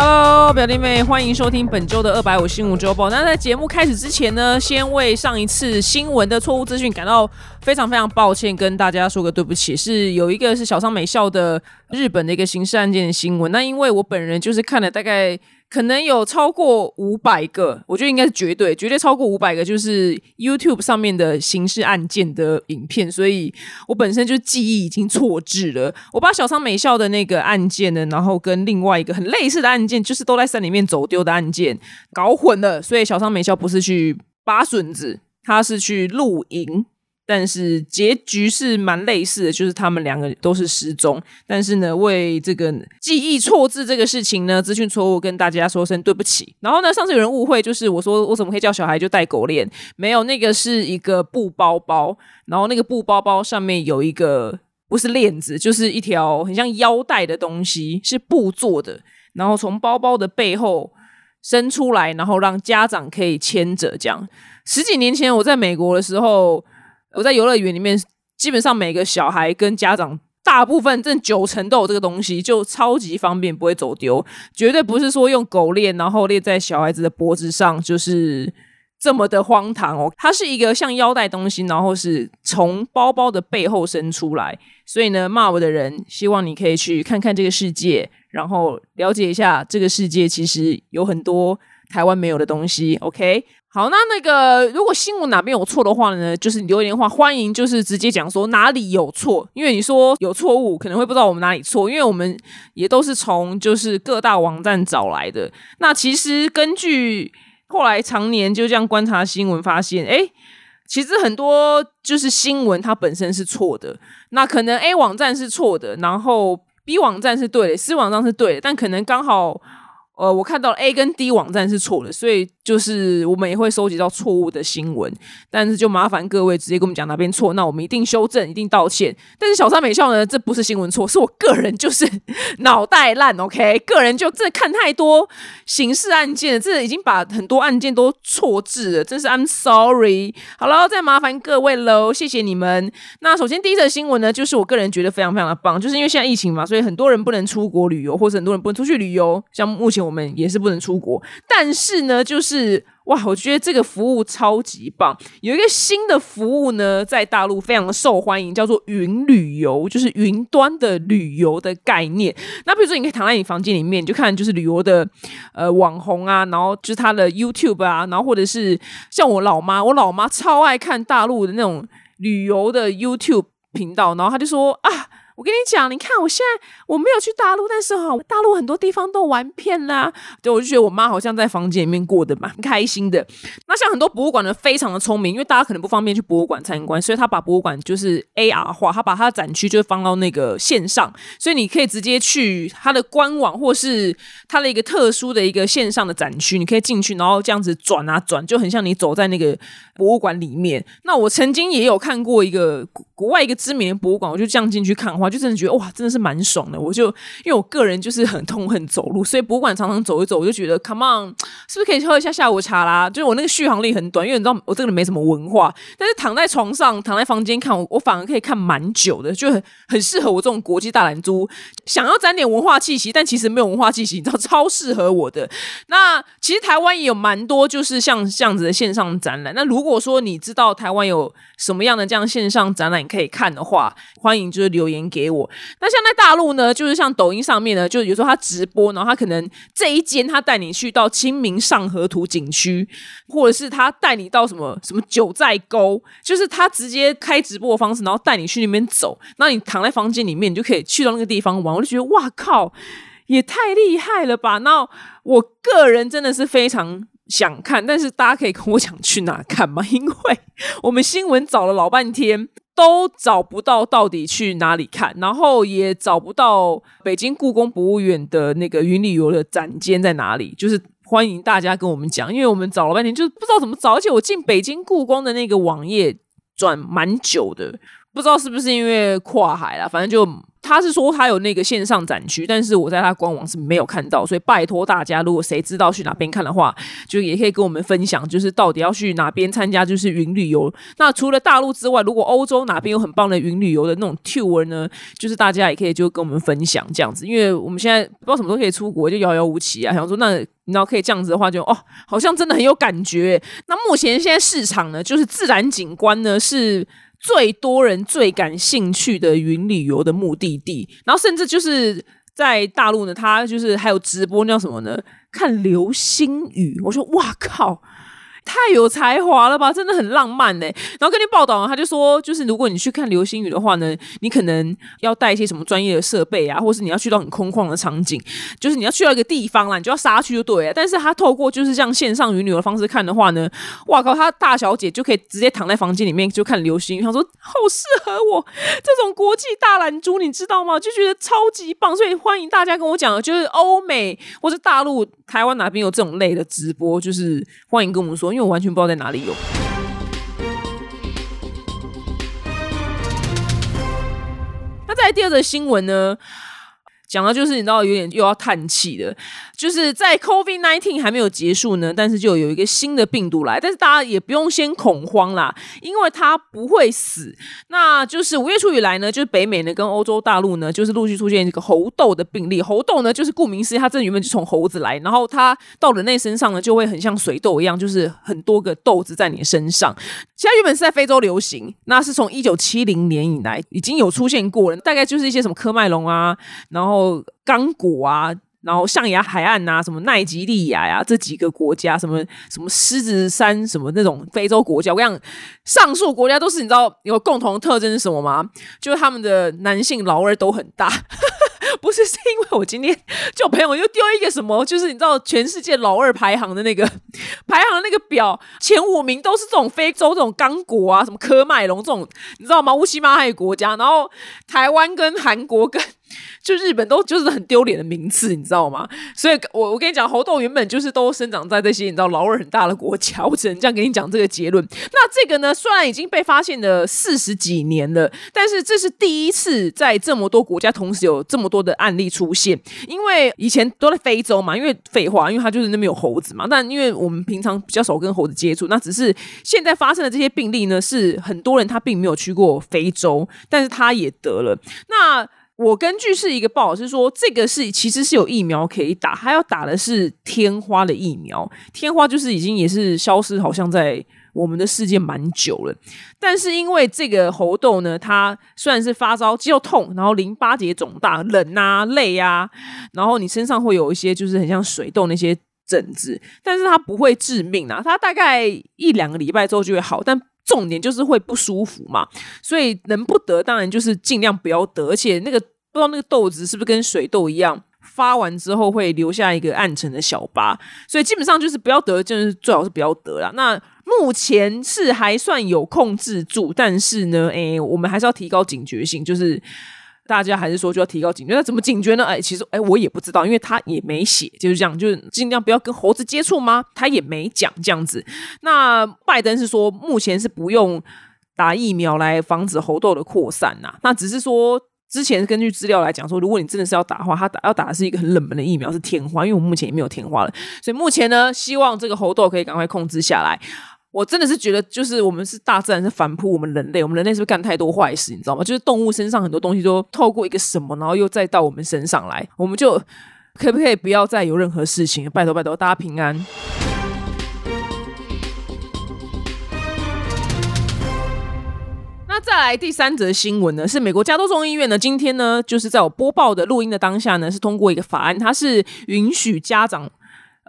Hello，表弟妹，欢迎收听本周的二百五新闻周报。那在节目开始之前呢，先为上一次新闻的错误资讯感到非常非常抱歉，跟大家说个对不起。是有一个是小商美校的日本的一个刑事案件的新闻。那因为我本人就是看了大概。可能有超过五百个，我觉得应该是绝对绝对超过五百个，就是 YouTube 上面的刑事案件的影片，所以我本身就记忆已经错置了。我把小仓美校的那个案件呢，然后跟另外一个很类似的案件，就是都在山里面走丢的案件搞混了，所以小仓美校不是去拔笋子，他是去露营。但是结局是蛮类似的，就是他们两个都是失踪。但是呢，为这个记忆错字这个事情呢，资讯错误，跟大家说声对不起。然后呢，上次有人误会，就是我说我怎么可以叫小孩就戴狗链？没有，那个是一个布包包，然后那个布包包上面有一个不是链子，就是一条很像腰带的东西，是布做的。然后从包包的背后伸出来，然后让家长可以牵着。这样十几年前我在美国的时候。我在游乐园里面，基本上每个小孩跟家长，大部分正九成都有这个东西，就超级方便，不会走丢。绝对不是说用狗链，然后链在小孩子的脖子上，就是这么的荒唐哦。它是一个像腰带东西，然后是从包包的背后伸出来。所以呢，骂我的人，希望你可以去看看这个世界，然后了解一下这个世界其实有很多台湾没有的东西。OK。好，那那个如果新闻哪边有错的话呢，就是留言的话，欢迎就是直接讲说哪里有错，因为你说有错误，可能会不知道我们哪里错，因为我们也都是从就是各大网站找来的。那其实根据后来常年就这样观察新闻，发现哎，其实很多就是新闻它本身是错的，那可能 A 网站是错的，然后 B 网站是对的，C 网站是对的，但可能刚好。呃，我看到 A 跟 D 网站是错的，所以就是我们也会收集到错误的新闻，但是就麻烦各位直接跟我们讲哪边错，那我们一定修正，一定道歉。但是小三美校呢，这不是新闻错，是我个人就是 脑袋烂，OK，个人就这看太多刑事案件，这已经把很多案件都错字了，真是 I'm sorry。好了，再麻烦各位喽，谢谢你们。那首先第一则新闻呢，就是我个人觉得非常非常的棒，就是因为现在疫情嘛，所以很多人不能出国旅游，或者很多人不能出去旅游，像目前。我们也是不能出国，但是呢，就是哇，我觉得这个服务超级棒。有一个新的服务呢，在大陆非常的受欢迎，叫做云旅游，就是云端的旅游的概念。那比如说，你可以躺在你房间里面，就看就是旅游的呃网红啊，然后就是他的 YouTube 啊，然后或者是像我老妈，我老妈超爱看大陆的那种旅游的 YouTube 频道，然后他就说啊。我跟你讲，你看我现在我没有去大陆，但是哈，大陆很多地方都玩遍啦。对，我就觉得我妈好像在房间里面过得蛮开心的。那像很多博物馆呢，非常的聪明，因为大家可能不方便去博物馆参观，所以他把博物馆就是 AR 化，他把他的展区就放到那个线上，所以你可以直接去他的官网，或是他的一个特殊的一个线上的展区，你可以进去，然后这样子转啊转，就很像你走在那个博物馆里面。那我曾经也有看过一个国外一个知名的博物馆，我就这样进去看的话。就真的觉得哇，真的是蛮爽的。我就因为我个人就是很痛恨走路，所以博物馆常常走一走，我就觉得 come on，是不是可以喝一下下午茶啦？就是我那个续航力很短，因为你知道我这个人没什么文化，但是躺在床上、躺在房间看，我我反而可以看蛮久的，就很很适合我这种国际大懒猪，想要沾点文化气息，但其实没有文化气息，你知道超适合我的。那其实台湾也有蛮多就是像这样子的线上展览。那如果如果说你知道台湾有什么样的这样线上展览可以看的话，欢迎就是留言给。给我，那像在大陆呢，就是像抖音上面呢，就有时候他直播，然后他可能这一间他带你去到清明上河图景区，或者是他带你到什么什么九寨沟，就是他直接开直播的方式，然后带你去那边走，那你躺在房间里面，你就可以去到那个地方玩。我就觉得哇靠，也太厉害了吧！那我个人真的是非常想看，但是大家可以跟我讲去哪看吗？因为我们新闻找了老半天。都找不到到底去哪里看，然后也找不到北京故宫博物院的那个云旅游的展间在哪里。就是欢迎大家跟我们讲，因为我们找了半天，就是不知道怎么找。而且我进北京故宫的那个网页转蛮久的，不知道是不是因为跨海了，反正就。他是说他有那个线上展区，但是我在他官网是没有看到，所以拜托大家，如果谁知道去哪边看的话，就也可以跟我们分享，就是到底要去哪边参加，就是云旅游。那除了大陆之外，如果欧洲哪边有很棒的云旅游的那种 tour 呢，就是大家也可以就跟我们分享这样子，因为我们现在不知道什么时候可以出国，就遥遥无期啊。想说那你知道可以这样子的话，就哦，好像真的很有感觉。那目前现在市场呢，就是自然景观呢是。最多人最感兴趣的云旅游的目的地，然后甚至就是在大陆呢，他就是还有直播叫什么呢？看流星雨。我说哇靠！太有才华了吧，真的很浪漫呢。然后跟你报道，他就说，就是如果你去看流星雨的话呢，你可能要带一些什么专业的设备啊，或是你要去到很空旷的场景，就是你要去到一个地方啦，你就要杀去就对了。但是他透过就是这样线上云旅游的方式看的话呢，哇靠，他大小姐就可以直接躺在房间里面就看流星雨。他说好适合我这种国际大懒猪，你知道吗？就觉得超级棒，所以欢迎大家跟我讲，就是欧美或是大陆、台湾哪边有这种类的直播，就是欢迎跟我们说。因为我完全不知道在哪里有。那再第二则新闻呢？讲到就是你知道有点又要叹气的，就是在 COVID nineteen 还没有结束呢，但是就有一个新的病毒来，但是大家也不用先恐慌啦，因为它不会死。那就是五月初以来呢，就是北美呢跟欧洲大陆呢，就是陆续出现这个猴痘的病例。猴痘呢，就是顾名思义，它这原本就从猴子来，然后它到人类身上呢，就会很像水痘一样，就是很多个痘子在你身上。其实原本是在非洲流行，那是从一九七零年以来已经有出现过了，大概就是一些什么科麦隆啊，然后。后刚果啊，然后象牙海岸呐，什么奈及利亚呀，这几个国家，什么什么狮子山，什么那种非洲国家，我讲上述国家都是你知道有共同特征是什么吗？就是他们的男性老二都很大。不是，是因为我今天就朋友又丢一个什么，就是你知道全世界老二排行的那个 排行的那个表，前五名都是这种非洲这种刚果啊，什么科麦隆这种，你知道吗？乌西马还有国家，然后台湾跟韩国跟就日本都就是很丢脸的名次，你知道吗？所以我我跟你讲，猴豆原本就是都生长在这些你知道老二很大的国家，我只能这样跟你讲这个结论。那这个呢，虽然已经被发现了四十几年了，但是这是第一次在这么多国家同时有这么多。的案例出现，因为以前都在非洲嘛，因为废话，因为它就是那边有猴子嘛。但因为我们平常比较少跟猴子接触，那只是现在发生的这些病例呢，是很多人他并没有去过非洲，但是他也得了。那我根据是一个报是说，这个是其实是有疫苗可以打，他要打的是天花的疫苗。天花就是已经也是消失，好像在。我们的世界蛮久了，但是因为这个猴痘呢，它虽然是发烧、肌肉痛，然后淋巴结肿大、冷啊、累啊，然后你身上会有一些就是很像水痘那些疹子，但是它不会致命啊，它大概一两个礼拜之后就会好，但重点就是会不舒服嘛，所以能不得当然就是尽量不要得，而且那个不知道那个痘子是不是跟水痘一样。发完之后会留下一个暗沉的小疤，所以基本上就是不要得，就是最好是不要得了。那目前是还算有控制住，但是呢，哎，我们还是要提高警觉性，就是大家还是说就要提高警觉。那怎么警觉呢？哎，其实哎，我也不知道，因为他也没写，就是这样，就是尽量不要跟猴子接触吗？他也没讲这样子。那拜登是说，目前是不用打疫苗来防止猴痘的扩散呐，那只是说。之前根据资料来讲说，如果你真的是要打的话，他打要打的是一个很冷门的疫苗，是天花。因为我目前也没有天花了，所以目前呢，希望这个猴痘可以赶快控制下来。我真的是觉得，就是我们是大自然是反扑我们人类，我们人类是不是干太多坏事？你知道吗？就是动物身上很多东西都透过一个什么，然后又再到我们身上来，我们就可不可以不要再有任何事情？拜托拜托，大家平安。那再来第三则新闻呢，是美国加州众议院呢，今天呢，就是在我播报的录音的当下呢，是通过一个法案，它是允许家长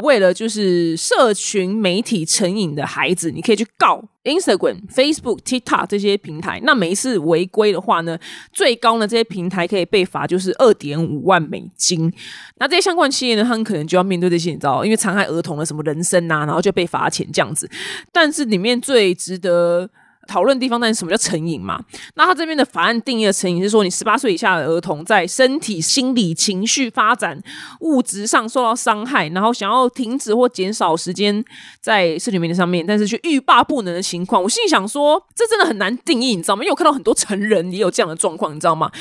为了就是社群媒体成瘾的孩子，你可以去告 Instagram、Facebook、TikTok 这些平台。那每一次违规的话呢，最高呢这些平台可以被罚就是二点五万美金。那这些相关企业呢，他们可能就要面对这些，你知道，因为残害儿童的什么人身啊，然后就被罚钱这样子。但是里面最值得。讨论地方，但是什么叫成瘾嘛？那他这边的法案定义的成瘾是说，你十八岁以下的儿童在身体、心理、情绪发展、物质上受到伤害，然后想要停止或减少时间在社群媒体上面，但是却欲罢不能的情况。我心里想说，这真的很难定义，你知道吗？因为我看到很多成人也有这样的状况，你知道吗？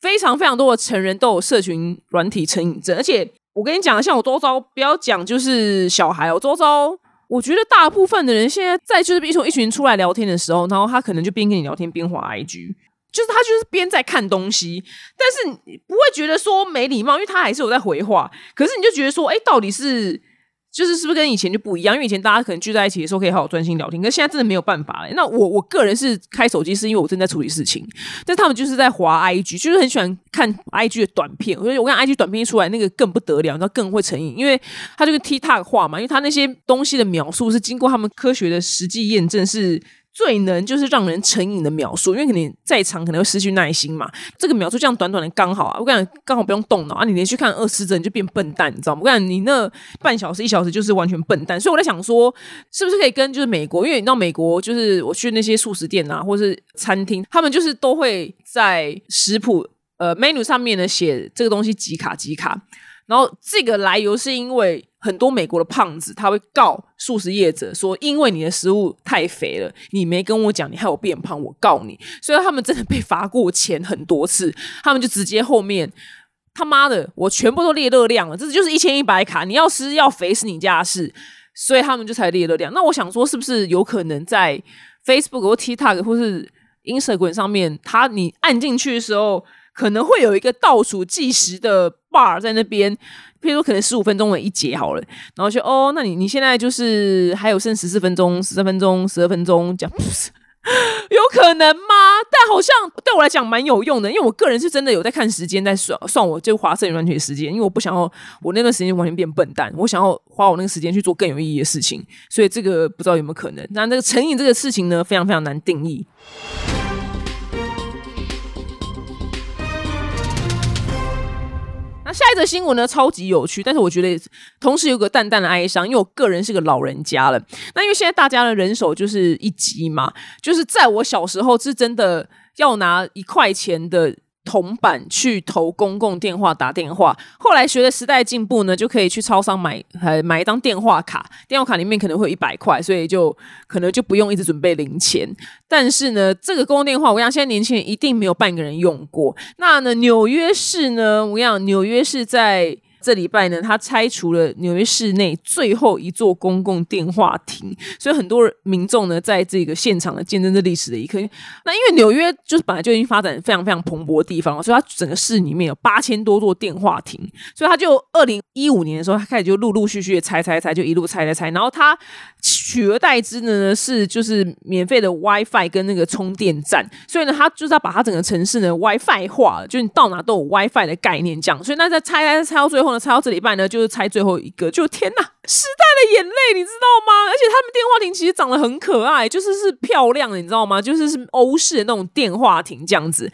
非常非常多的成人都有社群软体成瘾症，而且我跟你讲，像我周遭不要讲就是小孩，我周遭我觉得大部分的人现在在就是一群一群出来聊天的时候，然后他可能就边跟你聊天边滑 IG，就是他就是边在看东西，但是你不会觉得说没礼貌，因为他还是有在回话，可是你就觉得说，哎，到底是。就是是不是跟以前就不一样？因为以前大家可能聚在一起的时候可以好好专心聊天，可是现在真的没有办法了。那我我个人是开手机是因为我正在处理事情，但他们就是在滑 IG，就是很喜欢看 IG 的短片。我觉得我看 IG 短片一出来，那个更不得了，那更会成瘾，因为它这个 TikTok 化嘛，因为它那些东西的描述是经过他们科学的实际验证是。最能就是让人成瘾的描述，因为可能再长可能会失去耐心嘛。这个描述这样短短的刚好啊，我感觉刚好不用动脑啊。你连续看二十帧就变笨蛋，你知道吗？我感觉你那半小时一小时就是完全笨蛋。所以我在想说，是不是可以跟就是美国，因为你到美国就是我去那些素食店啊，或是餐厅，他们就是都会在食谱呃 menu 上面呢写这个东西几卡几卡。然后这个来由是因为很多美国的胖子他会告素食业者说，因为你的食物太肥了，你没跟我讲，你害我变胖，我告你。所以他们真的被罚过钱很多次，他们就直接后面他妈的，我全部都列热量了，这就是一千一百卡，你要吃要肥是你家的事，所以他们就才列热量。那我想说，是不是有可能在 Facebook 或 TikTok 或是 Instagram 上面，他你按进去的时候？可能会有一个倒数计时的画在那边，譬如说可能十五分钟为一节好了，然后就哦，那你你现在就是还有剩十四分钟、十三分钟、十二分钟这样，有可能吗？但好像对我来讲蛮有用的，因为我个人是真的有在看时间，在算算我就花摄影软体的时间，因为我不想要我那段时间完全变笨蛋，我想要花我那个时间去做更有意义的事情，所以这个不知道有没有可能。那那个成瘾这个事情呢，非常非常难定义。那下一则新闻呢，超级有趣，但是我觉得同时有个淡淡的哀伤，因为我个人是个老人家了。那因为现在大家的人手就是一集嘛，就是在我小时候是真的要拿一块钱的。铜板去投公共电话打电话，后来随着时代进步呢，就可以去超商买呃买一张电话卡，电话卡里面可能会有一百块，所以就可能就不用一直准备零钱。但是呢，这个公共电话，我想，现在年轻人一定没有半个人用过。那呢，纽约市呢，我想，纽约市在。这礼拜呢，他拆除了纽约市内最后一座公共电话亭，所以很多民众呢，在这个现场呢，见证这历史的一刻。那因为纽约就是本来就已经发展非常非常蓬勃的地方，所以它整个市里面有八千多座电话亭，所以他就二零一五年的时候，他开始就陆陆续续的拆拆拆，就一路拆拆拆，然后他取而代之的呢是就是免费的 WiFi 跟那个充电站，所以呢，他就是要把他整个城市呢 WiFi 化，就你到哪都有 WiFi 的概念这样。所以那在拆拆拆到最后呢。猜到这礼拜呢，就是猜最后一个，就天哪，时代的眼泪，你知道吗？而且他们电话亭其实长得很可爱，就是是漂亮的，你知道吗？就是是欧式的那种电话亭这样子，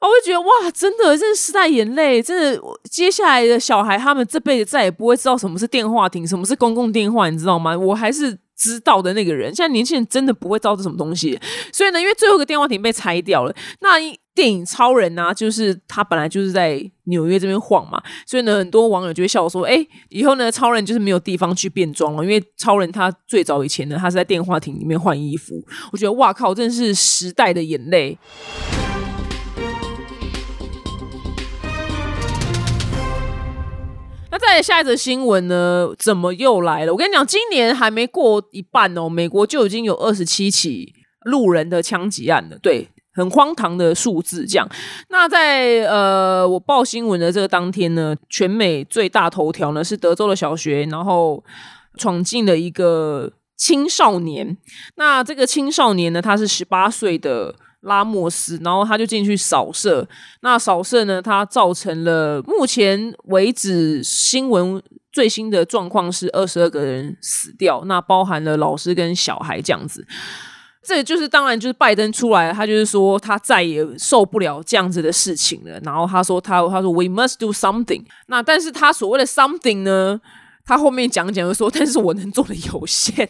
我会觉得哇，真的，这是时代眼泪，真的，接下来的小孩他们这辈子再也不会知道什么是电话亭，什么是公共电话，你知道吗？我还是。知道的那个人，现在年轻人真的不会知道这什么东西，所以呢，因为最后一个电话亭被拆掉了，那电影超人呢，就是他本来就是在纽约这边晃嘛，所以呢，很多网友就会笑说，哎，以后呢，超人就是没有地方去变装了，因为超人他最早以前呢，他是在电话亭里面换衣服，我觉得哇靠，真的是时代的眼泪。那再下一则新闻呢？怎么又来了？我跟你讲，今年还没过一半哦，美国就已经有二十七起路人的枪击案了。对，很荒唐的数字。这样，那在呃，我报新闻的这个当天呢，全美最大头条呢是德州的小学，然后闯进了一个青少年。那这个青少年呢，他是十八岁的。拉莫斯，然后他就进去扫射。那扫射呢？他造成了目前为止新闻最新的状况是二十二个人死掉，那包含了老师跟小孩这样子。这就是当然就是拜登出来，他就是说他再也受不了这样子的事情了。然后他说他他说 We must do something。那但是他所谓的 something 呢？他后面讲讲说，但是我能做的有限，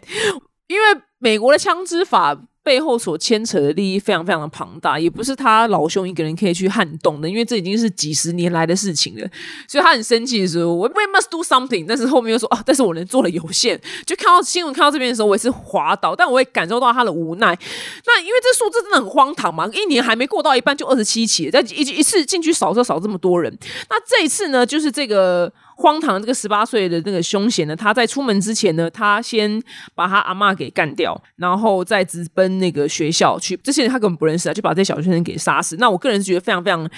因为美国的枪支法。背后所牵扯的利益非常非常的庞大，也不是他老兄一个人可以去撼动的，因为这已经是几十年来的事情了。所以他很生气的时候，we must do something，但是后面又说啊，但是我能做的有限。就看到新闻看到这边的时候，我也是滑倒，但我也感受到他的无奈。那因为这数字真的很荒唐嘛，一年还没过到一半就二十七起，在一一次进去扫车扫这么多人。那这一次呢，就是这个。荒唐！这个十八岁的那个凶险呢，他在出门之前呢，他先把他阿妈给干掉，然后再直奔那个学校去。这些人他根本不认识啊，就把这些小学生给杀死。那我个人是觉得非常非常。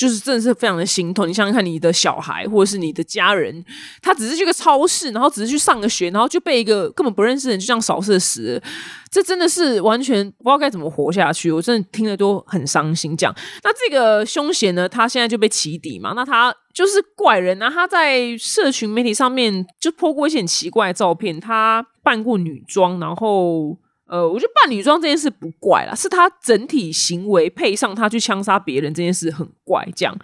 就是真的是非常的心痛。你想想看，你的小孩或者是你的家人，他只是去个超市，然后只是去上个学，然后就被一个根本不认识的人就这样扫射死，这真的是完全不知道该怎么活下去。我真的听了都很伤心。这样，那这个凶险呢，他现在就被起底嘛？那他就是怪人啊！他在社群媒体上面就泼过一些很奇怪的照片，他扮过女装，然后。呃，我觉得扮女装这件事不怪啦，是他整体行为配上他去枪杀别人这件事很怪。这样，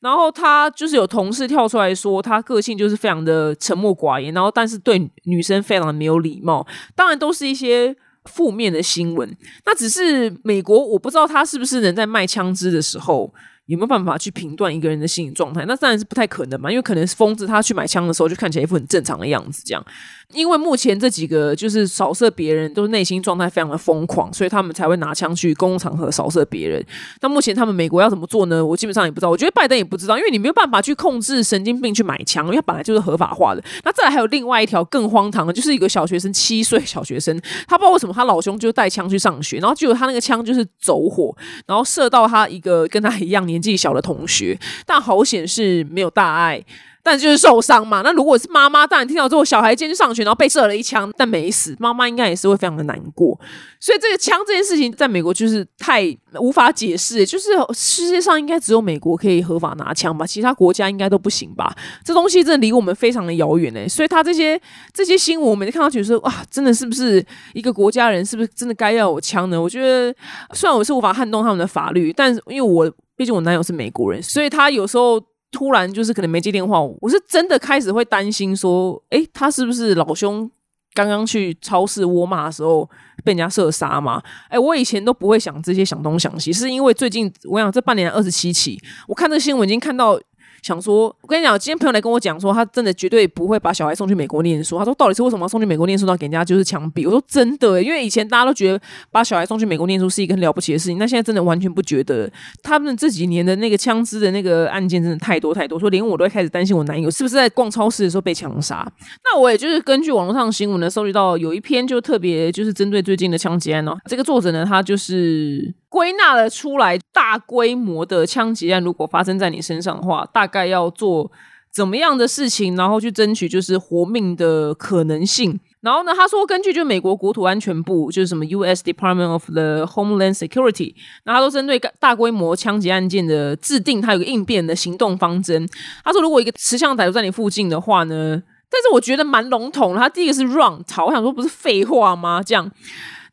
然后他就是有同事跳出来说，他个性就是非常的沉默寡言，然后但是对女生非常的没有礼貌。当然都是一些负面的新闻。那只是美国，我不知道他是不是能在卖枪支的时候。有没有办法去评断一个人的心理状态？那当然是不太可能嘛，因为可能是疯子，他去买枪的时候就看起来一副很正常的样子，这样。因为目前这几个就是扫射别人，都是内心状态非常的疯狂，所以他们才会拿枪去公共场合扫射别人。那目前他们美国要怎么做呢？我基本上也不知道。我觉得拜登也不知道，因为你没有办法去控制神经病去买枪，因为本来就是合法化的。那再来还有另外一条更荒唐的，就是一个小学生，七岁小学生，他不知道为什么他老兄就带枪去上学，然后结果他那个枪就是走火，然后射到他一个跟他一样。年纪小的同学，但好险是没有大碍，但就是受伤嘛。那如果是妈妈，当然听到之后，小孩今天去上学，然后被射了一枪，但没死，妈妈应该也是会非常的难过。所以这个枪这件事情，在美国就是太无法解释，就是世界上应该只有美国可以合法拿枪吧，其他国家应该都不行吧？这东西真的离我们非常的遥远哎。所以他这些这些新闻，我每次看到觉得哇，真的是不是一个国家人，是不是真的该要有枪呢？我觉得虽然我是无法撼动他们的法律，但是因为我。毕竟我男友是美国人，所以他有时候突然就是可能没接电话，我是真的开始会担心说，哎，他是不是老兄刚刚去超市窝骂的时候被人家射杀嘛？哎，我以前都不会想这些想东想西，是因为最近我想这半年二十七起，我看这新闻已经看到。想说，我跟你讲，今天朋友来跟我讲说，他真的绝对不会把小孩送去美国念书。他说，到底是为什么要送去美国念书，然后给人家就是枪毙？我说真的，因为以前大家都觉得把小孩送去美国念书是一个很了不起的事情，那现在真的完全不觉得。他们这几年的那个枪支的那个案件真的太多太多，说连我都开始担心我男友是不是在逛超市的时候被枪杀。那我也就是根据网络上的新闻呢，收集到有一篇就特别就是针对最近的枪击案哦。这个作者呢，他就是。归纳了出来，大规模的枪击案如果发生在你身上的话，大概要做怎么样的事情，然后去争取就是活命的可能性。然后呢，他说根据就美国国土安全部，就是什么 U.S. Department of the Homeland Security，那他都针对大规模枪击案件的制定，他有个应变的行动方针。他说，如果一个持枪歹徒在你附近的话呢，但是我觉得蛮笼统。他第一个是 run 逃，我想说不是废话吗？这样，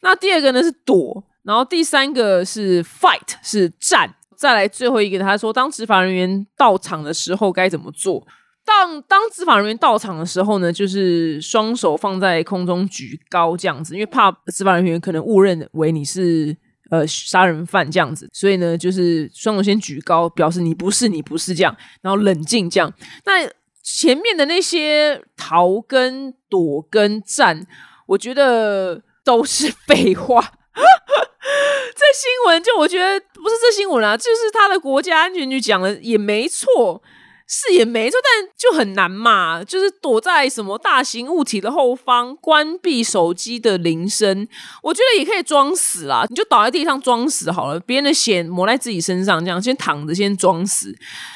那第二个呢是躲。然后第三个是 fight 是战，再来最后一个，他说当执法人员到场的时候该怎么做？当当执法人员到场的时候呢，就是双手放在空中举高这样子，因为怕执法人员可能误认为你是呃杀人犯这样子，所以呢就是双手先举高，表示你不是你不是这样，然后冷静这样。那前面的那些逃跟躲跟战，我觉得都是 废话。这新闻就我觉得不是这新闻啊，就是他的国家安全局讲的也没错，是也没错，但就很难嘛。就是躲在什么大型物体的后方，关闭手机的铃声，我觉得也可以装死啦，你就倒在地上装死好了，别人的血抹在自己身上，这样先躺着先装死。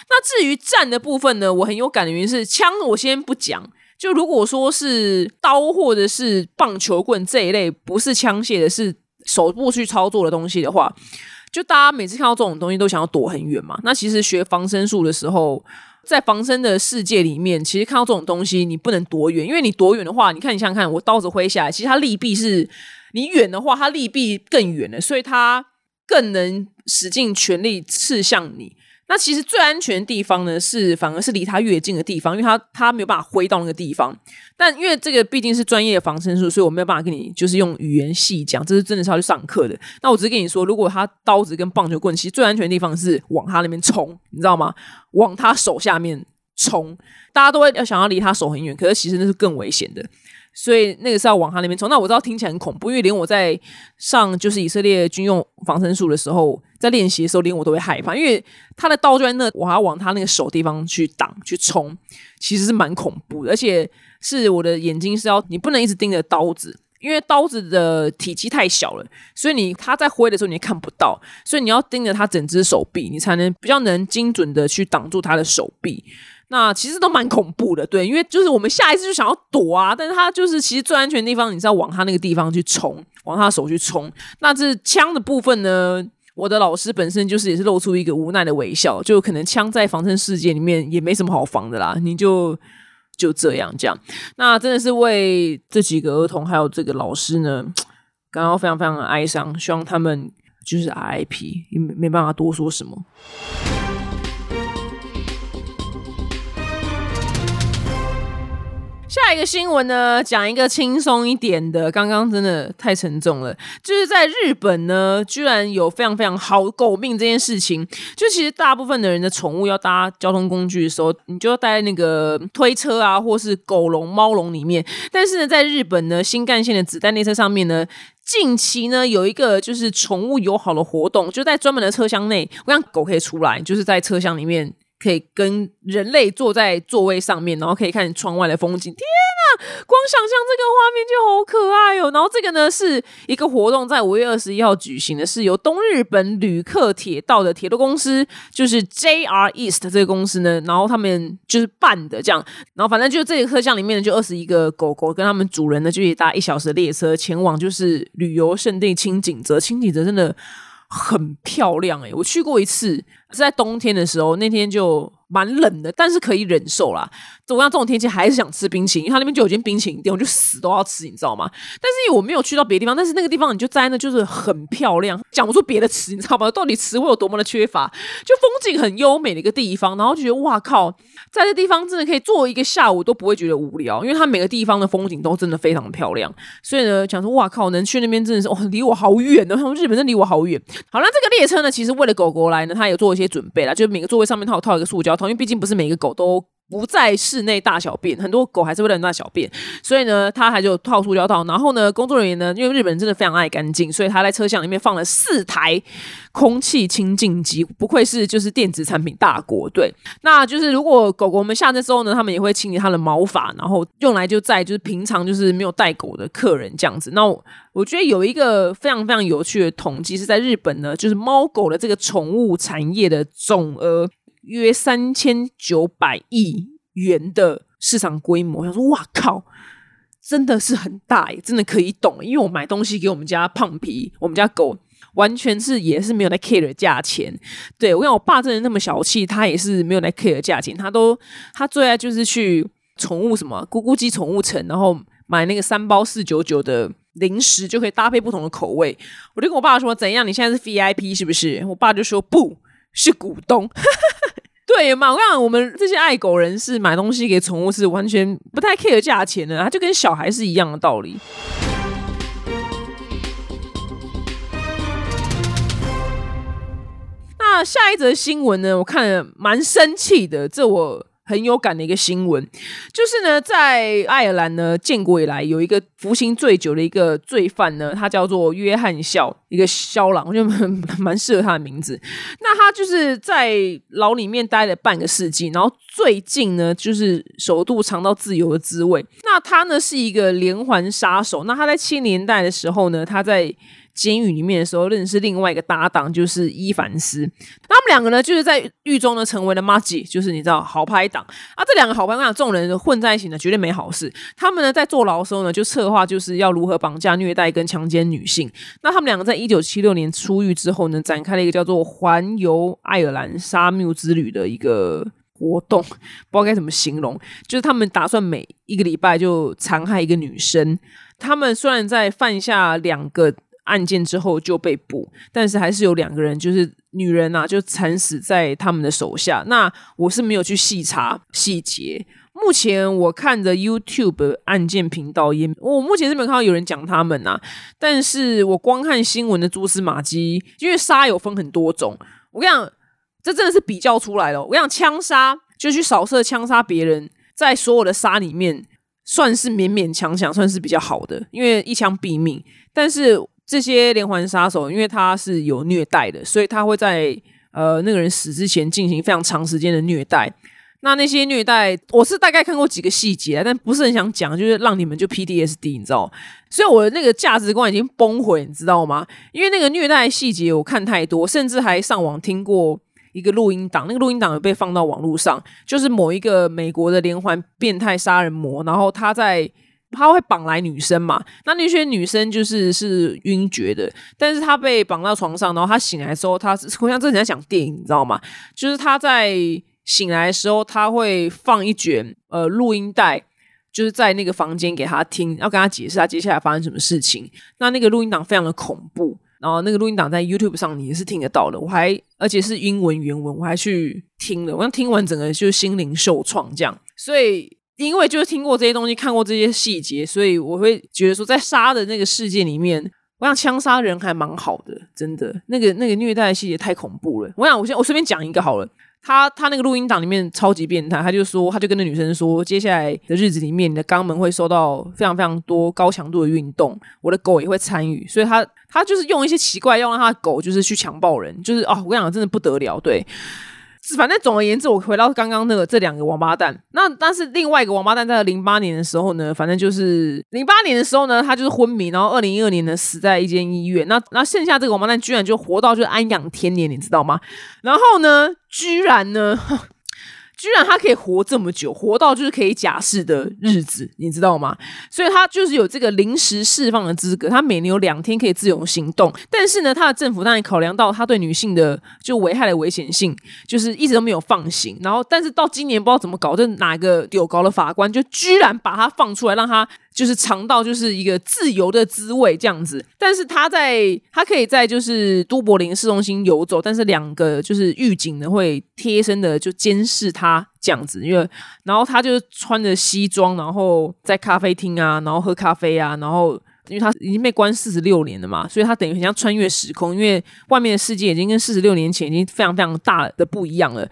那至于站的部分呢，我很有感的原因是枪，我先不讲。就如果说是刀或者是棒球棍这一类，不是枪械的，是。手部去操作的东西的话，就大家每次看到这种东西都想要躲很远嘛。那其实学防身术的时候，在防身的世界里面，其实看到这种东西你不能躲远，因为你躲远的话，你看你想想看，我刀子挥下来，其实它利弊是你远的话，它利弊更远了，所以它更能使尽全力刺向你。那其实最安全的地方呢，是反而是离他越近的地方，因为他他没有办法挥到那个地方。但因为这个毕竟是专业的防身术，所以我没有办法跟你就是用语言细讲，这是真的是要去上课的。那我只是跟你说，如果他刀子跟棒球棍，其实最安全的地方是往他那边冲，你知道吗？往他手下面冲，大家都会要想要离他手很远，可是其实那是更危险的。所以那个是要往他那边冲。那我知道听起来很恐怖，因为连我在上就是以色列军用防身术的时候，在练习的时候，连我都会害怕，因为他的刀就在那，我还要往他那个手地方去挡去冲，其实是蛮恐怖的。而且是我的眼睛是要你不能一直盯着刀子，因为刀子的体积太小了，所以你他在挥的时候你也看不到，所以你要盯着他整只手臂，你才能比较能精准的去挡住他的手臂。那其实都蛮恐怖的，对，因为就是我们下一次就想要躲啊，但是他就是其实最安全的地方，你是要往他那个地方去冲，往他手去冲。那这枪的部分呢，我的老师本身就是也是露出一个无奈的微笑，就可能枪在防身世界里面也没什么好防的啦，你就就这样这样。那真的是为这几个儿童还有这个老师呢，感到非常非常的哀伤，希望他们就是 RIP，也没没办法多说什么。下一个新闻呢，讲一个轻松一点的。刚刚真的太沉重了，就是在日本呢，居然有非常非常好狗命这件事情。就其实大部分的人的宠物要搭交通工具的时候，你就要待在那个推车啊，或是狗笼、猫笼里面。但是呢，在日本呢，新干线的子弹列车上面呢，近期呢有一个就是宠物友好的活动，就在专门的车厢内，我让狗可以出来，就是在车厢里面。可以跟人类坐在座位上面，然后可以看窗外的风景。天呐，光想象这个画面就好可爱哦！然后这个呢是一个活动，在五月二十一号举行的，是由东日本旅客铁道的铁路公司，就是 JR East 这个公司呢，然后他们就是办的这样。然后反正就这个车厢里面呢，就二十一个狗狗跟他们主人呢，就搭一小时的列车前往就是旅游胜地青井泽。青井泽真的很漂亮诶，我去过一次。是在冬天的时候，那天就蛮冷的，但是可以忍受啦。我像这种天气还是想吃冰淇淋，因为它那边就有间冰淇淋店，我就死都要吃，你知道吗？但是因为我没有去到别的地方，但是那个地方你就在那，就是很漂亮，讲不出别的词，你知道吗？到底词汇有多么的缺乏？就风景很优美的一个地方，然后就觉得哇靠，在这地方真的可以坐一个下午都不会觉得无聊，因为它每个地方的风景都真的非常漂亮。所以呢，讲说哇靠，能去那边真的是哇，离我好远呢。他们日本真离我好远。好，那这个列车呢，其实为了狗狗来呢，它也做一些准备啦，就是每个座位上面它有套一个塑胶因为毕竟不是每个狗都。不在室内大小便，很多狗还是会在大小便，所以呢，他还就套塑胶套。然后呢，工作人员呢，因为日本人真的非常爱干净，所以他在车厢里面放了四台空气清净机，不愧是就是电子产品大国。对，那就是如果狗狗们下车之后呢，他们也会清理它的毛发，然后用来就在就是平常就是没有带狗的客人这样子。那我觉得有一个非常非常有趣的统计是在日本呢，就是猫狗的这个宠物产业的总额。约三千九百亿元的市场规模，我想说，哇靠，真的是很大耶，真的可以懂。因为我买东西给我们家胖皮，我们家狗完全是也是没有在 care 价钱。对我讲，我爸真的那么小气，他也是没有在 care 价钱，他都他最爱就是去宠物什么咕咕鸡宠物城，然后买那个三包四九九的零食，就可以搭配不同的口味。我就跟我爸说，怎样？你现在是 VIP 是不是？我爸就说不。是股东，对嘛？我讲我们这些爱狗人士买东西给宠物是完全不太 care 价钱的，它就跟小孩是一样的道理。那下一则新闻呢？我看了蛮生气的，这我。很有感的一个新闻，就是呢，在爱尔兰呢建国以来，有一个服刑最久的一个罪犯呢，他叫做约翰肖，一个肖朗，我觉得蛮蛮适合他的名字。那他就是在牢里面待了半个世纪，然后最近呢，就是首度尝到自由的滋味。那他呢是一个连环杀手。那他在七年代的时候呢，他在。监狱里面的时候认识另外一个搭档，就是伊凡斯。他们两个呢，就是在狱中呢成为了 m a g i 就是你知道好拍档啊。这两个好拍档，众人混在一起呢，绝对没好事。他们呢在坐牢的时候呢，就策划就是要如何绑架、虐待跟强奸女性。那他们两个在一九七六年出狱之后呢，展开了一个叫做环游爱尔兰沙缪之旅的一个活动，不知道该怎么形容。就是他们打算每一个礼拜就残害一个女生。他们虽然在犯下两个。案件之后就被捕，但是还是有两个人，就是女人呐，就惨死在他们的手下。那我是没有去细查细节。目前我看的 YouTube 案件频道也，我目前是没有看到有人讲他们呐。但是我光看新闻的蛛丝马迹，因为杀有分很多种，我跟你讲，这真的是比较出来了。我跟你讲，枪杀就去扫射枪杀别人，在所有的杀里面算是勉勉强强算是比较好的，因为一枪毙命。但是这些连环杀手，因为他是有虐待的，所以他会在呃那个人死之前进行非常长时间的虐待。那那些虐待，我是大概看过几个细节，但不是很想讲，就是让你们就 PTSD，你知道？所以我的那个价值观已经崩毁，你知道吗？因为那个虐待细节我看太多，甚至还上网听过一个录音档，那个录音档有被放到网络上，就是某一个美国的连环变态杀人魔，然后他在他会绑来女生嘛，那那些女生就是是晕厥的，但是他被绑到床上，然后他醒来的时候，他是好像正在讲电影，你知道吗？就是他在。醒来的时候，他会放一卷呃录音带，就是在那个房间给他听，要跟他解释他接下来发生什么事情。那那个录音档非常的恐怖，然后那个录音档在 YouTube 上你也是听得到的。我还而且是英文原文，我还去听了，我刚听完整个就心灵受创这样。所以因为就是听过这些东西，看过这些细节，所以我会觉得说，在杀的那个世界里面，我想枪杀人还蛮好的，真的那个那个虐待的细节太恐怖了。我想我先我随便讲一个好了。他他那个录音档里面超级变态，他就说，他就跟那女生说，接下来的日子里面，你的肛门会受到非常非常多高强度的运动，我的狗也会参与，所以他他就是用一些奇怪，要让他的狗就是去强暴人，就是哦，我跟你讲，真的不得了，对。反正总而言之，我回到刚刚那个这两个王八蛋。那但是另外一个王八蛋在零八年的时候呢，反正就是零八年的时候呢，他就是昏迷，然后二零一二年呢死在一间医院。那那剩下这个王八蛋居然就活到就安养天年，你知道吗？然后呢，居然呢。居然他可以活这么久，活到就是可以假释的日子，你知道吗？所以他就是有这个临时释放的资格，他每年有两天可以自由行动。但是呢，他的政府当然考量到他对女性的就危害的危险性，就是一直都没有放行。然后，但是到今年不知道怎么搞，就哪个有高的法官就居然把他放出来，让他。就是尝到就是一个自由的滋味这样子，但是他在他可以在就是都柏林市中心游走，但是两个就是狱警呢会贴身的就监视他这样子，因为然后他就穿着西装，然后在咖啡厅啊，然后喝咖啡啊，然后因为他已经被关四十六年了嘛，所以他等于很像穿越时空，因为外面的世界已经跟四十六年前已经非常非常大的不一样了。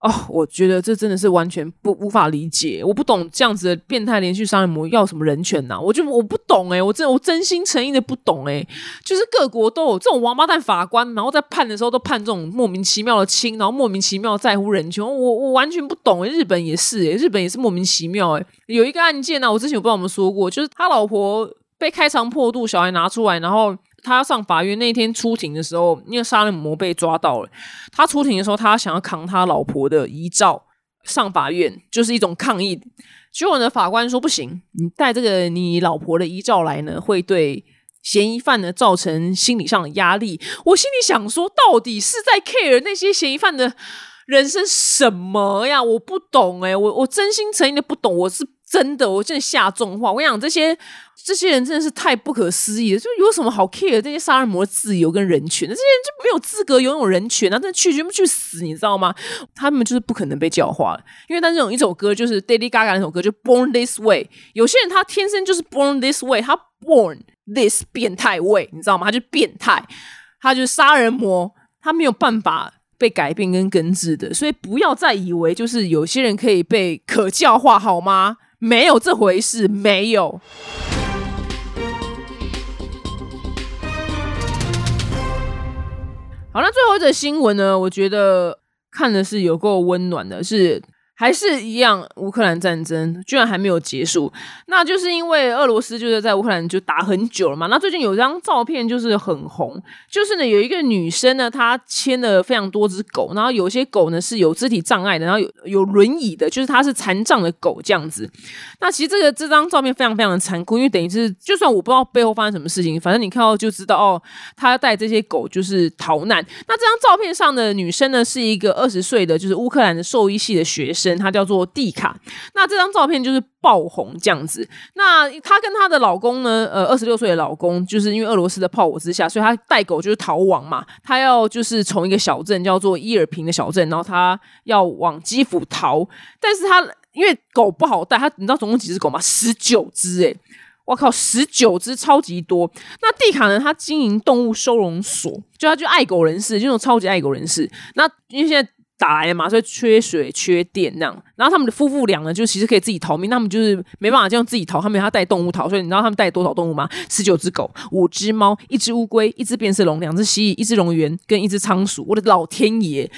哦，我觉得这真的是完全不无法理解，我不懂这样子的变态连续杀人魔要什么人权呐？我就我不懂哎，我真我真心诚意的不懂哎，就是各国都有这种王八蛋法官，然后在判的时候都判这种莫名其妙的轻，然后莫名其妙在乎人权，我我完全不懂。日本也是哎，日本也是莫名其妙哎。有一个案件呢，我之前我不知道我们说过，就是他老婆被开肠破肚，小孩拿出来，然后。他上法院那天出庭的时候，因为杀人魔被抓到了。他出庭的时候，他想要扛他老婆的遗照上法院，就是一种抗议。结果呢，法官说不行，你带这个你老婆的遗照来呢，会对嫌疑犯呢造成心理上的压力。我心里想说，到底是在 care 那些嫌疑犯的人生什么呀？我不懂哎，我我真心诚意的不懂，我是真的，我真的下重话。我跟你讲这些。这些人真的是太不可思议了！就有什么好 care 这些杀人魔的自由跟人权？那这些人就没有资格拥有人权啊！真的去全部去死，你知道吗？他们就是不可能被教化了。因为但这种一首歌就是 Lady Gaga 那首歌，就 Born This Way。有些人他天生就是 Born This Way，他 Born This 变态味，你知道吗？他就变态，他就是杀人魔，他没有办法被改变跟根治的。所以不要再以为就是有些人可以被可教化，好吗？没有这回事，没有。好，那最后一则新闻呢？我觉得看的是有够温暖的，是。还是一样，乌克兰战争居然还没有结束，那就是因为俄罗斯就是在乌克兰就打很久了嘛。那最近有张照片就是很红，就是呢有一个女生呢，她牵了非常多只狗，然后有些狗呢是有肢体障碍的，然后有有轮椅的，就是它是残障的狗这样子。那其实这个这张照片非常非常的残酷，因为等于是就算我不知道背后发生什么事情，反正你看到就知道哦，他带这些狗就是逃难。那这张照片上的女生呢是一个二十岁的，就是乌克兰的兽医系的学生。生，她叫做蒂卡。那这张照片就是爆红这样子。那她跟她的老公呢，呃，二十六岁的老公，就是因为俄罗斯的炮火之下，所以她带狗就是逃亡嘛。她要就是从一个小镇叫做伊尔平的小镇，然后她要往基辅逃，但是她因为狗不好带，她你知道总共几只狗吗？十九只诶。我靠，十九只超级多。那蒂卡呢？他经营动物收容所，就他就爱狗人士，就那种超级爱狗人士。那因为现在打来的嘛，所以缺水、缺电那样。然后他们的夫妇俩呢，就其实可以自己逃命，他们就是没办法这样自己逃，他们要带动物逃。所以你知道他们带多少动物吗？十九只狗，五只猫，一只乌龟，一只变色龙，两只蜥蜴，一只蝾螈，跟一只仓鼠。我的老天爷！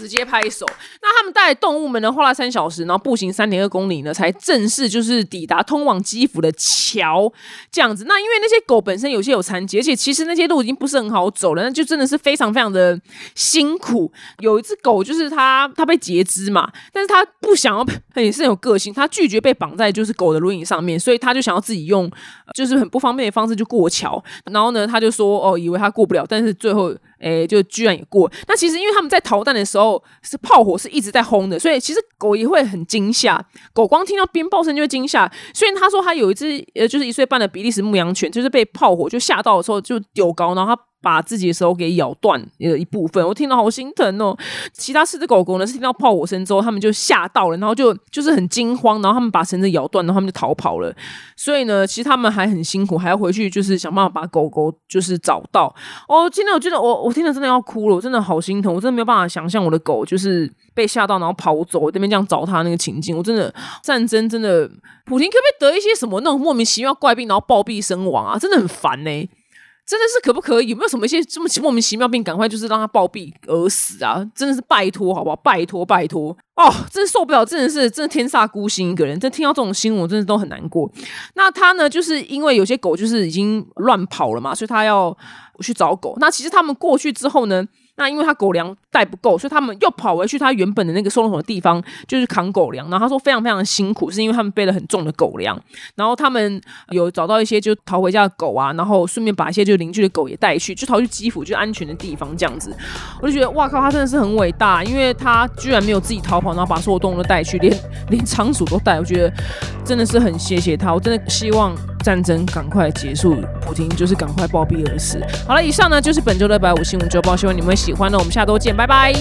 直接拍手。那他们带动物们呢，花了三小时，然后步行三点二公里呢，才正式就是抵达通往基辅的桥。这样子，那因为那些狗本身有些有残疾，而且其实那些路已经不是很好走了，那就真的是非常非常的辛苦。有一只狗就是它，它被截肢嘛，但是它不想要，也是很有个性，它拒绝被绑在就是狗的轮椅上面，所以它就想要自己用就是很不方便的方式就过桥。然后呢，他就说哦，以为他过不了，但是最后。哎，就居然也过。那其实因为他们在逃难的时候，是炮火是一直在轰的，所以其实狗也会很惊吓。狗光听到鞭炮声就会惊吓。虽然他说他有一只呃，就是一岁半的比利时牧羊犬，就是被炮火就吓到的时候就丢高，然后他。把自己的手给咬断了一部分，我听到好心疼哦。其他四只狗狗呢是听到炮火声之后，他们就吓到了，然后就就是很惊慌，然后他们把绳子咬断，然后他们就逃跑了。所以呢，其实他们还很辛苦，还要回去就是想办法把狗狗就是找到。哦，今天我觉得我我听了真的要哭了，我真的好心疼，我真的没有办法想象我的狗就是被吓到然后跑走，我这边这样找它那个情境，我真的战争真的，普京可不可以得一些什么那种莫名其妙怪病，然后暴毙身亡啊？真的很烦呢。真的是可不可以？有没有什么一些这么莫名其妙病，赶快就是让他暴毙而死啊！真的是拜托，好不好？拜托，拜托哦！真受不了，真的是真的天煞孤星一个人。真听到这种新闻，真的都很难过。那他呢，就是因为有些狗就是已经乱跑了嘛，所以他要去找狗。那其实他们过去之后呢？那因为他狗粮带不够，所以他们又跑回去他原本的那个收容所的地方，就是扛狗粮。然后他说非常非常辛苦，是因为他们背了很重的狗粮。然后他们有找到一些就逃回家的狗啊，然后顺便把一些就邻居的狗也带去，就逃去基辅就安全的地方这样子。我就觉得哇靠，他真的是很伟大，因为他居然没有自己逃跑，然后把所有动物都带去，连连仓鼠都带。我觉得真的是很谢谢他，我真的希望。战争赶快结束，普京就是赶快暴毙而死。好了，以上呢就是本周的百五新闻周报，希望你们会喜欢。那我们下周见，拜拜。